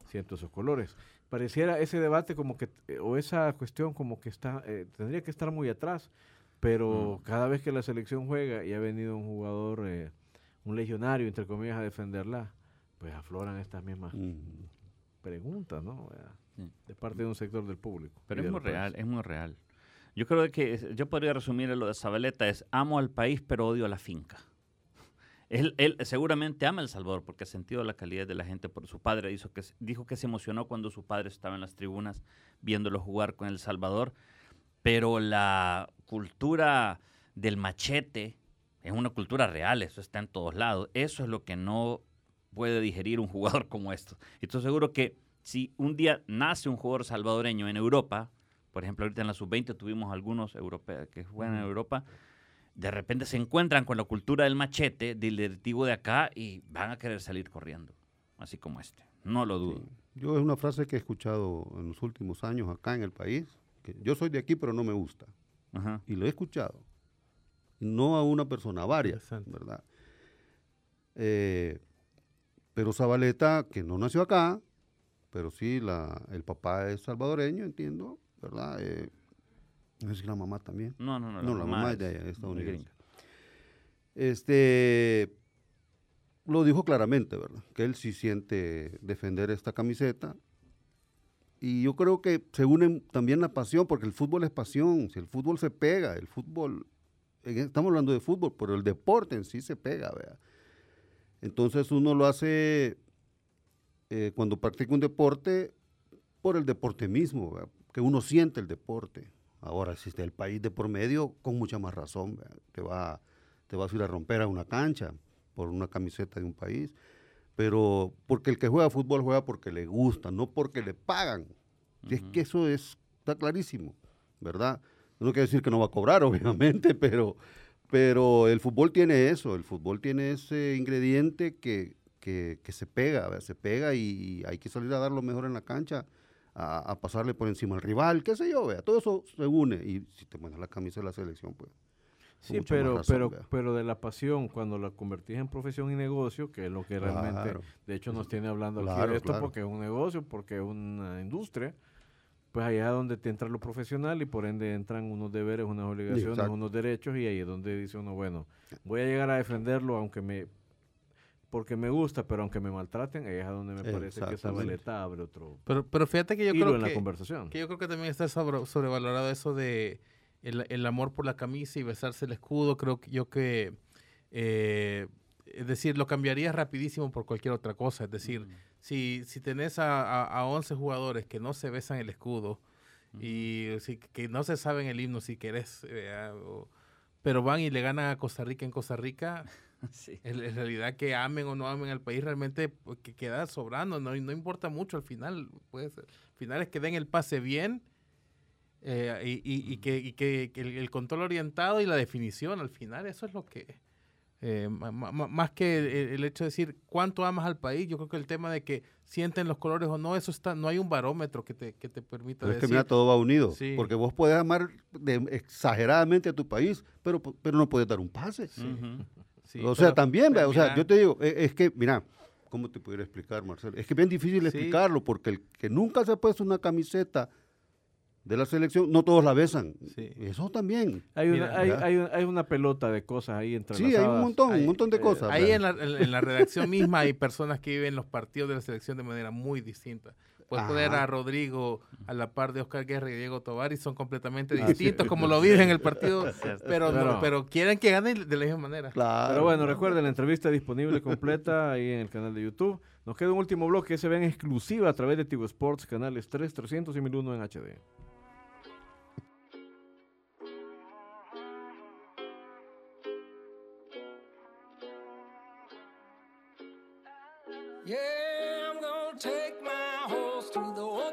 siento esos colores. Pareciera ese debate como que, eh, o esa cuestión como que está, eh, tendría que estar muy atrás, pero cada vez que la selección juega y ha venido un jugador, eh, un legionario, entre comillas, a defenderla, pues afloran estas mismas Mm. preguntas, ¿no? Sí. De parte de un sector del público. Pero es muy real, es muy real. Yo creo que yo podría resumir lo de Zabaleta es amo al país pero odio a la finca. Él, él seguramente ama El Salvador porque ha sentido la calidad de la gente por su padre. Dijo que, se- dijo que se emocionó cuando su padre estaba en las tribunas viéndolo jugar con El Salvador. Pero la cultura del machete es una cultura real, eso está en todos lados. Eso es lo que no puede digerir un jugador como esto. Y estoy seguro que si un día nace un jugador salvadoreño en Europa, por ejemplo, ahorita en la sub-20 tuvimos algunos europeos que juegan en Europa, de repente se encuentran con la cultura del machete, del directivo de acá, y van a querer salir corriendo, así como este. No lo dudo. Yo es una frase que he escuchado en los últimos años acá en el país, que yo soy de aquí pero no me gusta. Ajá. Y lo he escuchado. No a una persona, a varias. ¿verdad? Eh, pero Zabaleta, que no nació acá, pero sí la, el papá es salvadoreño, entiendo, ¿verdad? Eh, No sé si la mamá también. No, no, no. No, la mamá es de es allá, de Estados Unidos. gringa. Este lo dijo claramente, ¿verdad? Que él sí siente defender esta camiseta. Y yo creo que se unen también la pasión, porque el fútbol es pasión. Si el fútbol se pega, el fútbol, estamos hablando de fútbol, pero el deporte en sí se pega, ¿verdad? Entonces uno lo hace eh, cuando practica un deporte por el deporte mismo, ¿verdad? que uno siente el deporte. Ahora, si está el país de por medio, con mucha más razón, ¿verdad? te va, te vas a ir a romper a una cancha por una camiseta de un país. Pero porque el que juega fútbol juega porque le gusta, no porque le pagan. Y es que eso es, está clarísimo, ¿verdad? No quiere decir que no va a cobrar, obviamente, pero, pero el fútbol tiene eso, el fútbol tiene ese ingrediente que, que, que se pega, ¿verdad? se pega y hay que salir a dar lo mejor en la cancha, a, a pasarle por encima al rival, qué sé yo, todo eso se une. Y si te pones la camisa de la selección, pues. Sí, pero, razón, pero, pero de la pasión, cuando la convertís en profesión y negocio, que es lo que realmente, Claro. de hecho, nos tiene hablando aquí Claro, de esto, claro. porque es un negocio, porque es una industria, pues allá es donde te entra lo profesional y por ende entran unos deberes, unas obligaciones, Exacto. unos derechos, y ahí es donde dice uno, bueno, voy a llegar a defenderlo aunque me porque me gusta, pero aunque me maltraten, ahí es a donde me parece que esa baleta abre otro Pero, pero fíjate que yo creo en que, la conversación. que yo creo que también está sobre- sobrevalorado eso de el, el amor por la camisa y besarse el escudo. Creo que yo que, eh, es decir, lo cambiaría rapidísimo por cualquier otra cosa. Es decir, si, si tenés a, a, a 11 jugadores que no se besan el escudo y si- que no se saben el himno si querés, eh, ah, o- pero van y le ganan a Costa Rica en Costa Rica, Sí. en, en realidad que amen o no amen al país realmente pues, que queda sobrando, no, no importa mucho al final, pues, al final es que den el pase bien eh, y, y- y que, y que- que el, el control orientado y la definición al final, eso es lo que, eh, más que el, el hecho de decir cuánto amas al país, yo creo que el tema de que sienten los colores o no, eso está, no hay un barómetro que te, que te permita Pero es que decir. mira, todo va unido. Sí. Porque vos podés amar de- exageradamente a tu país, pero, pero no puedes dar un pase. Ujú. Sí, o sea, también, pero o sea, mira, yo te digo, e- es, que, mira, ¿cómo te pudiera explicar, Marcelo? Es que es bien difícil Sí. explicarlo, porque el que nunca se ha puesto una camiseta de la selección, no todos la besan. Sí. Eso también. Hay una, Mira, hay, hay, hay una pelota de cosas ahí entre Sí, hay un montón, un montón de cosas. Ahí en la, en- en la redacción misma hay personas que viven los partidos de la selección de manera muy distinta. Puedes poner a Rodrigo a la par de Oscar Guerra y Diego Tovar y son completamente Ah, distintos como lo viven en el partido, pero, no- Pero- quieren que ganen de la misma manera. Claro. Pero bueno, recuerden, la entrevista disponible completa ahí en el canal de YouTube. Nos queda un último bloque que se ve en exclusiva a través de Tigo Sports, canales 3, 300 y 1001 en HD. Yeah, I'm gonna take my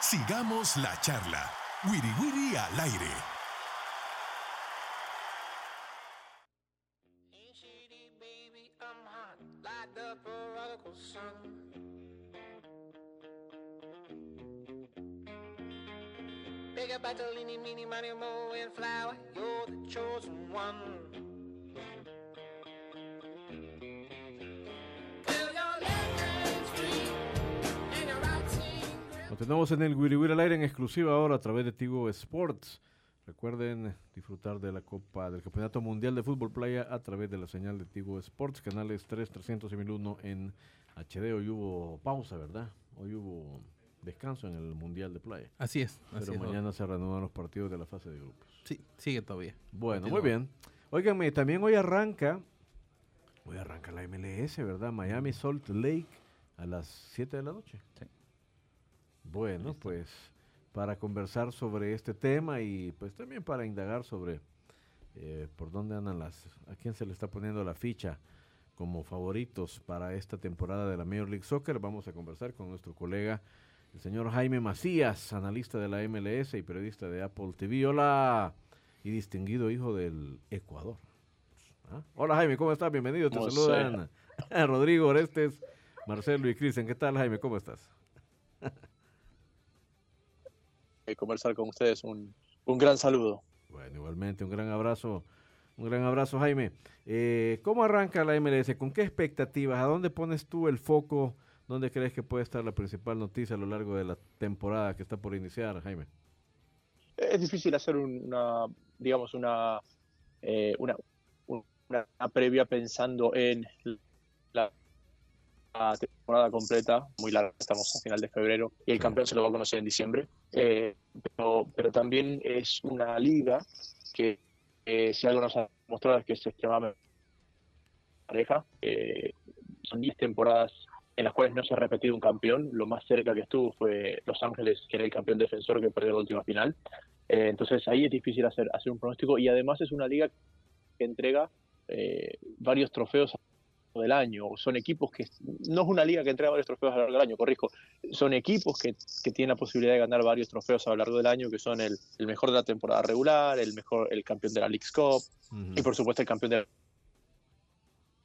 Sigamos la charla. Wiri Wiri al aire. Light up a Bartolini, meeny, money, mo, and flower. You're the chosen one. Continuamos en el Wiri Wiri al aire en exclusiva ahora a través de Tigo Sports. Recuerden disfrutar de la Copa del Campeonato Mundial de Fútbol Playa a través de la señal de Tigo Sports, canales 3, 300 y 1001 en HD. Hoy hubo pausa, ¿verdad? Hoy hubo descanso en el Mundial de Playa. Así es. Pero así es, mañana se reanudan los partidos de la fase de grupos. Sí, sigue todavía. Bueno, Continúa. muy bien. Óiganme, también hoy arranca, hoy arranca la MLS, ¿verdad? Miami Salt Lake a las 7 de la noche. Sí. Bueno, pues para conversar sobre este tema y pues también para indagar sobre eh, por dónde andan las, a quién se le está poniendo la ficha como favoritos para esta temporada de la Major League Soccer, vamos a conversar con nuestro colega, el señor Jaime Macías, analista de la MLS y periodista de Apple TV. Hola, y distinguido hijo del Ecuador. ¿Ah? Hola Jaime, ¿cómo estás? Bienvenido, te ¿Cómo saludan Rodrigo Orestes, Marcelo y Cristian. ¿Qué tal Jaime? ¿Cómo estás? Conversar con ustedes. Un, un gran saludo. Bueno, igualmente, un gran abrazo, un gran abrazo, Jaime. Eh, ¿Cómo arranca la MLS? ¿Con qué expectativas? ¿A dónde pones tú el foco? ¿Dónde crees que puede estar la principal noticia a lo largo de la temporada que está por iniciar, Jaime? Es difícil hacer una, digamos, una, eh, una, una, una previa pensando en la, la temporada completa, muy larga, estamos a final de febrero, y el campeón se lo va a conocer en diciembre. Eh, pero, pero también es una liga que, eh, si algo nos ha mostrado, es que es extremadamente pareja. Son 10 temporadas en las cuales no se ha repetido un campeón. Lo más cerca que estuvo fue Los Ángeles, que era el campeón defensor que perdió la última final. Eh, entonces ahí es difícil hacer, hacer un pronóstico y además es una liga que entrega eh, varios trofeos del año. Son equipos que no es una liga que entrega varios trofeos a lo largo del año, corrijo. Son equipos que, que tienen la posibilidad de ganar varios trofeos a lo largo del año, que son el, el mejor de la temporada regular, el mejor, el campeón de la League's Cup y por supuesto el campeón de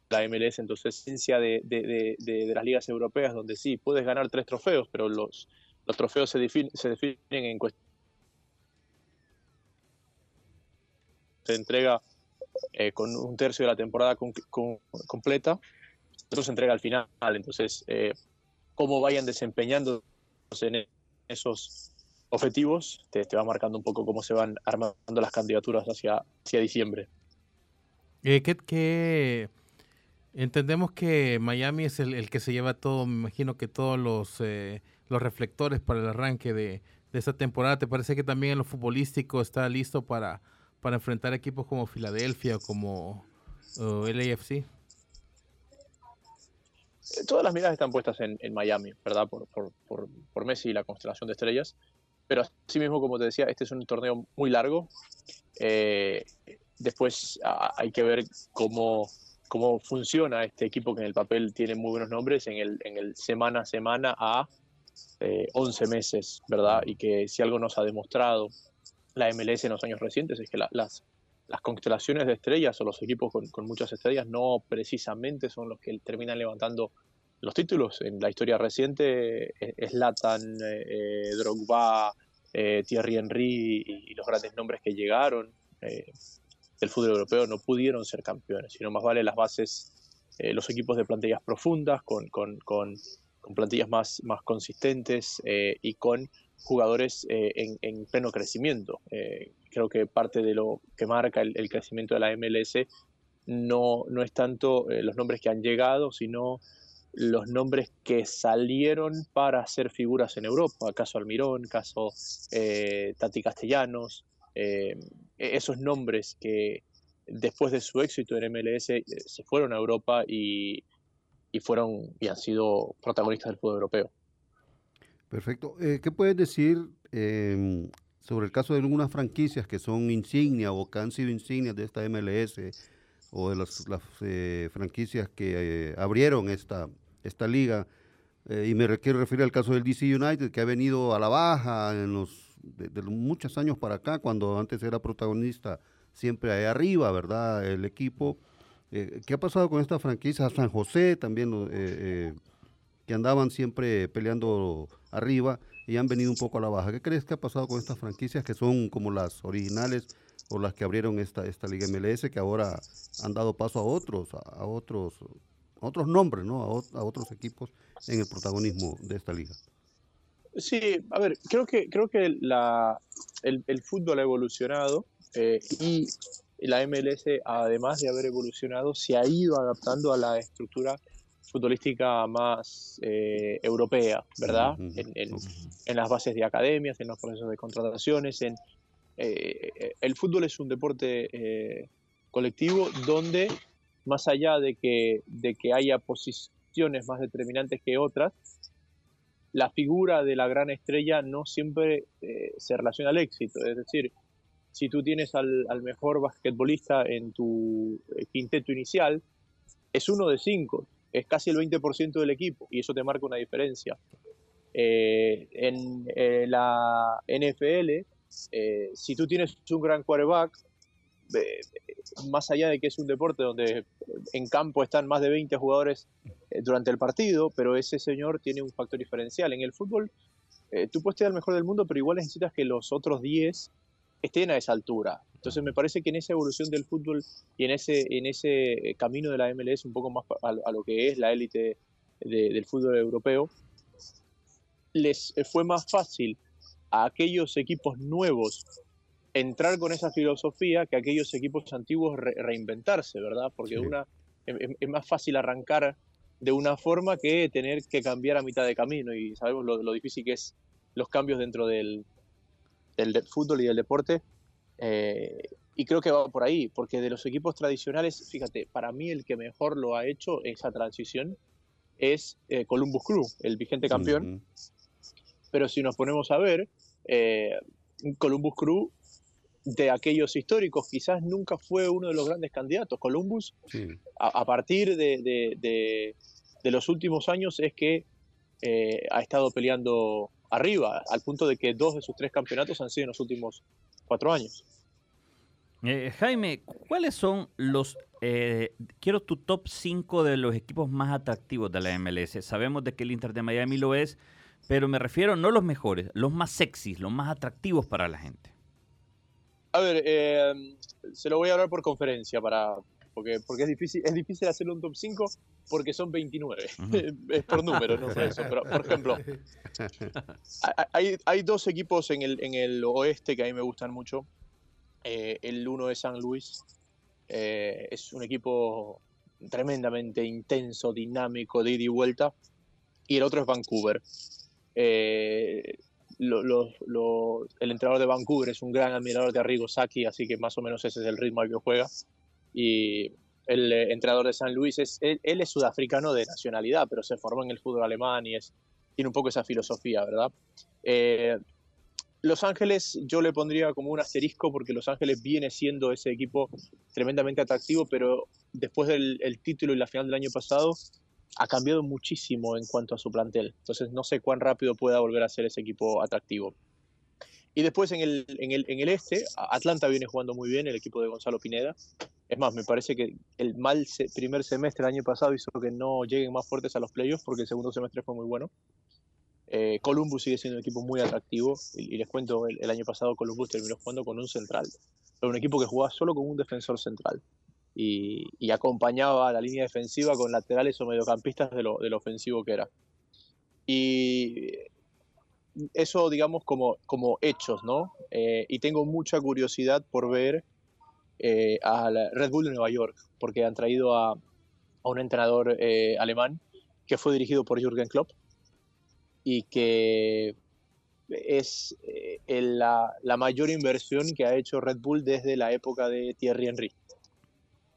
la MLS. Entonces, esencia de, de, de, de, de las ligas europeas, donde sí, puedes ganar tres trofeos, pero los, los trofeos se, defin, se definen en cuestión. Se entrega eh, con un tercio de la temporada con, con, completa, eso se entrega al final. Entonces, eh, cómo vayan desempeñándose en esos objetivos, te, te, va marcando un poco cómo se van armando las candidaturas hacia, hacia diciembre. Eh, ¿qué, qué, entendemos que Miami es el, el, que se lleva todo, me imagino que todos los, eh, los reflectores para el arranque de, de, esta temporada. ¿Te parece que también en lo futbolístico está listo para, para enfrentar equipos como Filadelfia o como uh, LAFC? Todas las miradas están puestas en, Miami, ¿verdad? Por, por, Messi y la constelación de estrellas. Pero así mismo, como te decía, este es un torneo muy largo. Eh, después hay que ver cómo, cómo funciona este equipo que en el papel tiene muy buenos nombres en el, en el semana a semana a eh, 11 meses, ¿verdad? Y que si algo nos ha demostrado la MLS en los años recientes es que la, las, las constelaciones de estrellas o los equipos con, con, muchas estrellas no precisamente son los que terminan levantando los títulos. En la historia reciente, Slatan, eh, Drogba, eh, Thierry Henry y, los grandes nombres que llegaron eh, del fútbol europeo no pudieron ser campeones, sino más vale las bases, eh, los equipos de plantillas profundas, con, con, con, plantillas más, más consistentes eh, y con jugadores eh, en, en, pleno crecimiento. Eh, creo que parte de lo que marca el, crecimiento de la MLS no, no es tanto eh, los nombres que han llegado, sino los nombres que salieron para ser figuras en Europa, caso Almirón, caso eh, Tati Castellanos, eh, esos nombres que después de su éxito en MLS se fueron a Europa y, y, fueron y han sido protagonistas del fútbol europeo. Perfecto. Eh, ¿Qué puedes decir eh, sobre el caso de algunas franquicias que son insignia o que han sido insignias de esta MLS o de las, eh, franquicias que eh, abrieron esta, esta liga? Eh, y me quiero referir al caso del DC United, que ha venido a la baja en los, de, muchos años para acá, cuando antes era protagonista siempre ahí arriba, ¿verdad? El equipo. ¿Qué ha pasado con esta franquicia? San José también, que andaban siempre peleando arriba y han venido un poco a la baja. ¿Qué crees que ha pasado con estas franquicias que son como las originales o las que abrieron esta, esta Liga MLS, que ahora han dado paso a otros, a, otros, a otros nombres, ¿no? A, a otros equipos en el protagonismo de esta liga. Sí, a ver, creo que, creo que la, el, el fútbol ha evolucionado eh, y la MLS, además de haber evolucionado, se ha ido adaptando a la estructura futbolística más eh, europea, ¿verdad? Ujú, En, en- ok. en las bases de academias, en los procesos de contrataciones. En, eh, el fútbol es un deporte eh, colectivo donde, más allá de que, de que haya posiciones más determinantes que otras, la figura de la gran estrella no siempre eh, se relaciona al éxito. Es decir, si tú tienes al, al mejor basquetbolista en tu eh, quinteto inicial, es uno de cinco, es casi el 20% del equipo y eso te marca una diferencia. Eh, en eh, la NFL, eh, si tú tienes un gran quarterback, más allá de que es un deporte donde en campo están más de 20 jugadores durante el partido, pero ese señor tiene un factor diferencial. En el fútbol, tú puedes ser el mejor del mundo, pero igual necesitas que los otros 10 estén a esa altura. Entonces me parece que en esa evolución del fútbol y en ese, en ese eh, camino de la MLS un poco más a, a lo que es la élite de- del fútbol europeo, les eh, fue más fácil a aquellos equipos nuevos entrar con esa filosofía que a aquellos equipos antiguos re- reinventarse, ¿verdad? Porque Sí. una, es más fácil arrancar de una forma que tener que cambiar a mitad de camino y sabemos lo, lo difícil que es los cambios dentro del, del de- fútbol y del deporte. eh, y creo que va por ahí, porque de los equipos tradicionales, fíjate, para mí el que mejor lo ha hecho esa transición es eh, Columbus Crew, el vigente campeón. Pero si nos ponemos a ver, eh, Columbus Crew, de aquellos históricos, quizás nunca fue uno de los grandes candidatos. Columbus, Sí. a, a partir de, de- de- de los últimos años, es que ha estado peleando arriba, al punto de que dos de sus tres campeonatos han sido en los últimos cuatro años. Eh, Jaime, ¿cuáles son los... eh, quiero tu top 5 de los equipos más atractivos de la MLS. Sabemos de que el Inter de Miami lo es, pero me refiero no los mejores, los más sexys, los más atractivos para la gente. A ver, eh, se lo voy a hablar por conferencia para porque, porque es difícil es difícil hacer un top 5 porque son 29. Ujú. es por número, no por eso. Pero, por ejemplo, hay- hay, dos equipos en el, en el oeste que a mí me gustan mucho. Eh, el uno es San Luis. Eh, es un equipo tremendamente intenso, dinámico, de ida y vuelta. Y el otro es Vancouver. Eh, lo- lo- lo- el entrenador de Vancouver es un gran admirador de Arrigo Sacchi, así que más o menos ese es el ritmo al que juega. Y el eh, entrenador de San Luis, es, él, él es sudafricano de nacionalidad, pero se formó en el fútbol alemán y es, tiene un poco esa filosofía, ¿verdad? Eh, Los Ángeles yo le pondría como un asterisco porque Los Ángeles viene siendo ese equipo tremendamente atractivo, pero después del el título y la final del año pasado ha cambiado muchísimo en cuanto a su plantel. Entonces no sé cuán rápido pueda volver a ser ese equipo atractivo. Y después en el, en el, en el este, Atlanta viene jugando muy bien, el equipo de Gonzalo Pineda. Es más, me parece que el mal se- primer semestre del año pasado hizo que no lleguen más fuertes a los playoffs porque el segundo semestre fue muy bueno. Eh, Columbus sigue siendo un equipo muy atractivo y, y les cuento, el, el año pasado Columbus terminó jugando con un central. Era un equipo que jugaba solo con un defensor central y, y acompañaba a la línea defensiva con laterales o mediocampistas de lo, de lo ofensivo que era. Y eso, digamos, como, como hechos, ¿no? Eh, y tengo mucha curiosidad por ver eh, a la Red Bull de Nueva York, porque han traído a, un entrenador eh, alemán que fue dirigido por Jürgen Klopp y que es eh, la, mayor inversión que ha hecho Red Bull desde la época de Thierry Henry.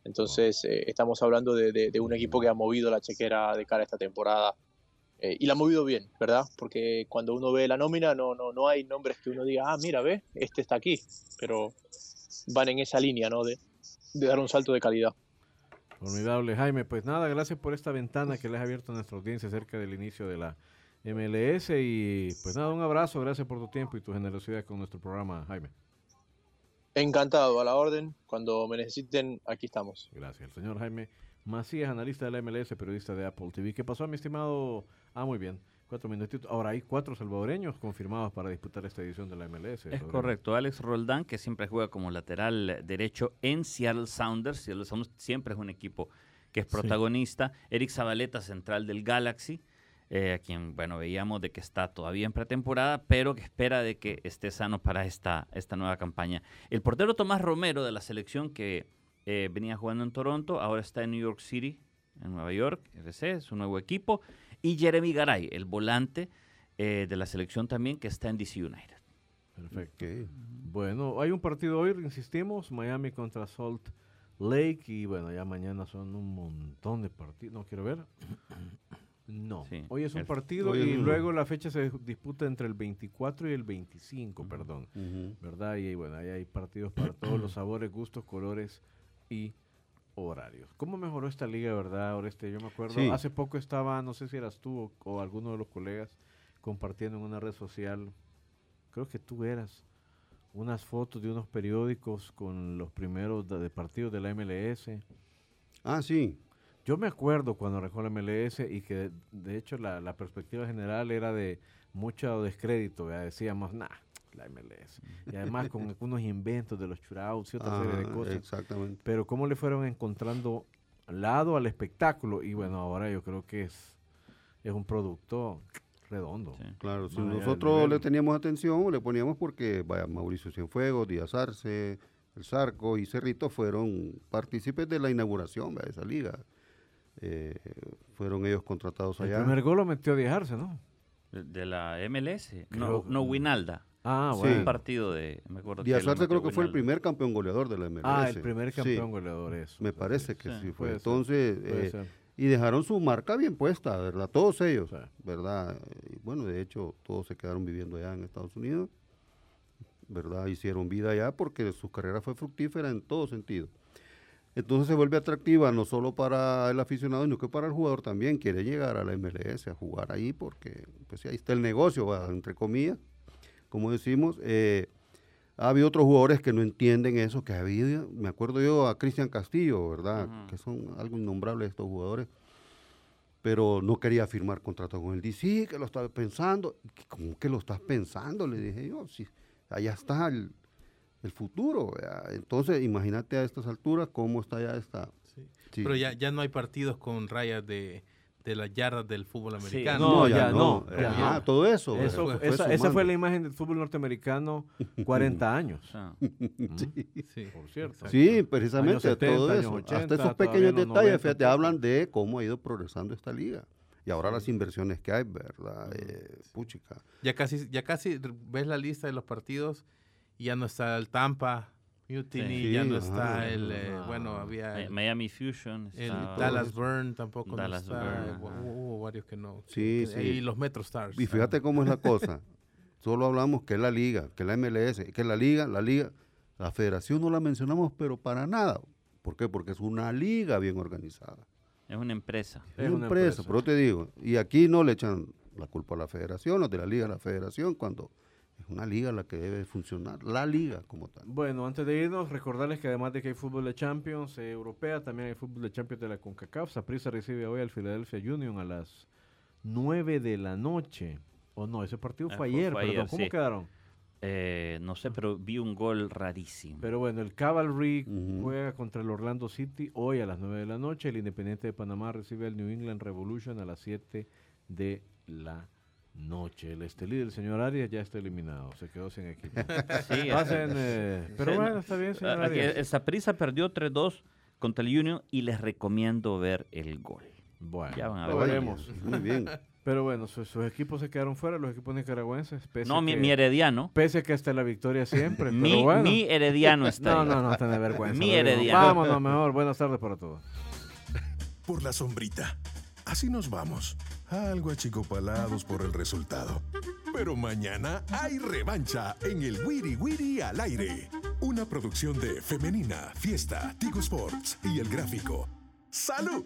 Entonces, estamos hablando de, de- de un equipo que ha movido la chequera de cara a esta temporada. Eh, y la ha movido bien, ¿verdad? Porque cuando uno ve la nómina, no, no, no hay nombres que uno diga, ah, mira, ve, este está aquí. Pero van en esa línea, ¿no? De, de dar un salto de calidad. Formidable, Jaime. Pues nada, gracias por esta ventana que le has abierto a nuestra audiencia acerca del inicio de la MLS. Y pues nada, un abrazo, gracias por tu tiempo y tu generosidad con nuestro programa, Jaime. Encantado, a la orden. Cuando me necesiten, aquí estamos. Gracias. El señor Jaime Macías, analista de la MLS, periodista de Apple TV. ¿Qué pasó, mi estimado? Ah, muy bien. Cuatro minutitos. Ahora hay cuatro salvadoreños confirmados para disputar esta edición de la MLS. Es correcto. Alex Roldán, que siempre juega como lateral derecho en Seattle Sounders. Seattle Sounders siempre es un equipo que es Sí. protagonista. Eric Zabaleta, central del Galaxy, eh, a quien, bueno, veíamos de que está todavía en pretemporada, pero que espera de que esté sano para esta, esta nueva campaña. El portero Tomás Romero de la selección que eh, venía jugando en Toronto, ahora está en New York City, en Nueva York, FC, es un nuevo equipo. Y Jeremy Garay, el volante eh, de la selección también, que está en DC United. Perfecto. Bueno, hay un partido hoy, insistimos, Miami contra Salt Lake y bueno, ya mañana son un montón de partidos. No quiero ver. No, Sí, hoy es un el- partido y luego la fecha se disputa entre el 24 y el 25, perdón. ¿verdad? Y bueno, ahí hay partidos para todos los sabores, gustos, colores y horarios. ¿Cómo mejoró esta liga, verdad, Oreste? Yo me acuerdo, Sí. hace poco estaba, no sé si eras tú o, o alguno de los colegas, compartiendo en una red social, creo que tú eras, unas fotos de unos periódicos con los primeros de, de partidos de la MLS. Ah, sí. Yo me acuerdo cuando arrancó la MLS y que de hecho la, la perspectiva general era de mucho descrédito, ¿verdad? decíamos, nah, la MLS. Y además con algunos inventos de los shootouts y otra serie de cosas. Exactamente. Pero cómo le fueron encontrando lado al espectáculo y bueno, ahora yo creo que es, es un producto redondo. Sí. Claro, si nosotros le teníamos atención, le poníamos porque, vaya, Mauricio Cienfuegos, Díaz Arce, El Zarco y Cerrito fueron partícipes de la inauguración de esa liga. Eh, fueron ellos contratados El allá. primer gol lo metió Dejarse, ¿no? De, de la MLS. Creo- No, no Winalda. Ah, Sí. bueno. Un partido de. Me acuerdo Díaz lo Arce creo que fue el primer campeón goleador de la MLS. Ah, el primer Sí, campeón goleador eso. Me Sí, parece que sí, sí, fue. puede ser, Entonces, puede eh, ser. y dejaron su marca bien puesta, ¿verdad? Todos ellos, Sí. ¿verdad? Y bueno, de hecho, todos se quedaron viviendo allá en Estados Unidos, ¿verdad? Hicieron vida allá porque su carrera fue fructífera en todo sentido. Entonces se vuelve atractiva no solo para el aficionado, sino que para el jugador también. Quiere llegar a la MLS a jugar ahí porque, pues sí, ahí está el negocio, ¿verdad? entre comillas, como decimos. Eh, ha habido otros jugadores que no entienden eso, que ha habido, me acuerdo yo a Cristian Castillo, ¿verdad? Que son algo innombrables estos jugadores, pero no quería firmar contrato con el DC, que lo estaba pensando. ¿Cómo que lo estás pensando? Le dije yo, sí, allá está el, el futuro. ¿verdad? Entonces, imagínate a estas alturas cómo está ya esta... Sí. sí. Pero ya, ya no hay partidos con rayas de, de las yardas del fútbol Sí. americano. No, ya no, eh, ya ajá, no. todo eso. Eso, ¿verdad? Fue esa, esa fue la imagen del fútbol norteamericano 40 años. Sea, Sí. Sí. Por cierto. Sí, precisamente Años 70, todo eso. 80, Hasta esos pequeños detalles, 90 fíjate, hablan de cómo ha ido progresando esta liga. Y ahora las inversiones que hay, ¿verdad? Eh, puchica. Ya casi, ya casi ves la lista de los partidos y ya no está el Tampa, Mutiny, Sí. ya no está ajá. el, eh, Ah. bueno, había el, Miami Fusion. el estaba- Dallas Burn tampoco Dallas no está, Burn, hubo, varios que no. Sí, sí. Y los Metro Stars. Y fíjate cómo es la cosa. Solo hablamos que es la liga, que es la MLS, que es la liga, la liga. La federación no la mencionamos, pero para nada. ¿Por qué? Porque es una liga bien organizada. Es una empresa. Es Es una empresa, empresa. pero te digo, y aquí no le echan la culpa a la federación, los de la liga a la federación, cuando una liga la que debe funcionar, la liga como tal. Bueno, antes de irnos, recordarles que además de que hay fútbol de Champions eh, europea, también hay fútbol de Champions de la CONCACAF. Saprissa recibe hoy al Philadelphia Union a las 9 de la noche. O no, ese partido Ah, fue fue- ayer, perdón. ¿Cómo sí. quedaron? Eh, no sé, pero vi un gol rarísimo. Pero bueno, el Cavalry juega contra el Orlando City hoy a las 9 de la noche. El Independiente de Panamá recibe al New England Revolution a las 7 de la noche. El Estelí del señor Arias ya está eliminado. Se quedó sin equipo. Sí, Pasen, eh, pero Sí, bueno, está bien, señor aquí Arias. el Saprissa perdió 3-2 contra el Union y les recomiendo ver el gol. Bueno, Ya van a lo ver. veremos. Muy bien. Pero bueno, su- sus equipos se quedaron fuera, los equipos nicaragüenses. Pese No, mi, que, mi herediano. Pese a que hasta la victoria siempre. Mi, pero bueno. mi herediano está no, ahí. no, no, tiene vergüenza. Mi. Herediano. Vámonos mejor. Buenas tardes para todos. por la sombrita. Así nos vamos, algo achicopalados por el resultado. Pero mañana hay revancha en el Wiri Wiri al aire. Una producción de Femenina, Fiesta, Tigo Sports y El Gráfico. ¡Salud!